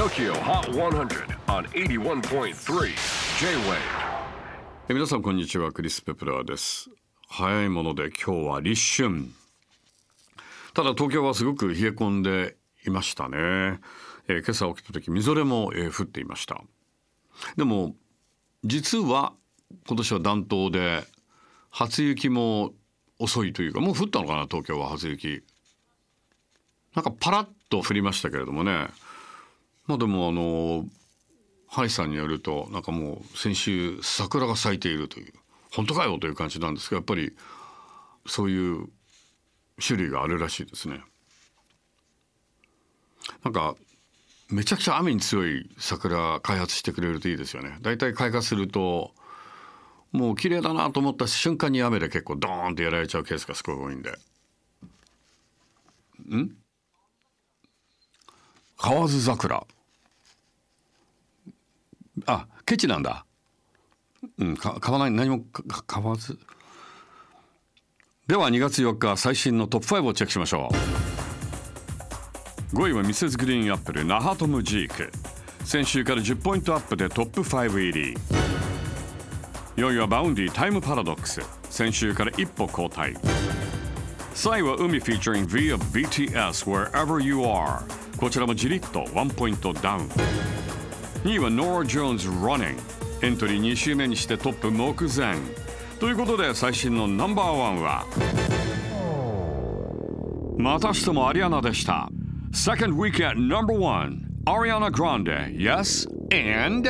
TOKYO HOT 100 on 81.3 J-WAVE. え皆さんこんにちはクリス・ペプラーです。早いもので今日は立春。ただ東京はすごく冷え込んでいましたね、えー今朝起きた時みぞれも、えー降っていました。でも実は今年は暖冬で初雪も遅いというかもう降ったのかな東京は初雪。なんかパラッと降りましたけれどもね。まあでもあのハイさんによるとなんかもう先週桜が咲いているという本当かよという感じなんですがやっぱりそういう種類があるらしいですね。なんかめちゃくちゃ雨に強い桜開発してくれるといいですよね。だいたい開花するともう綺麗だなと思った瞬間に雨で結構ドーンってやられちゃうケースがすごい多いんで。ん？河津桜あ、ケチなんだ。うんか買わない何も買わず。では2月4日最新のトップ5をチェックしましょう。5位はミセスグリーンアップルナハトムジーク。先週から10ポイントアップでトップ5入り。4位はバウンディタイムパラドックス。先週から一歩後退。3位は海 featuring V of BTS Wherever You Are こちらもじりっと1ポイントダウン。2位は Nora Jones Running. エントリー2週目にしてトップ目前。ということで最新のナンバーワンは。またしてもアリアナでした。Second weekend number one. Ariana Grande. Yes and?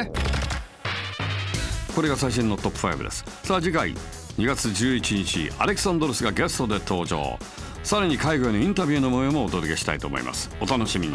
これが最新のトップ5です。さあ次回。2月11日アレクサンドロスがゲストで登場。さらに海外のインタビューの模様もお届けしたいと思います。お楽しみに。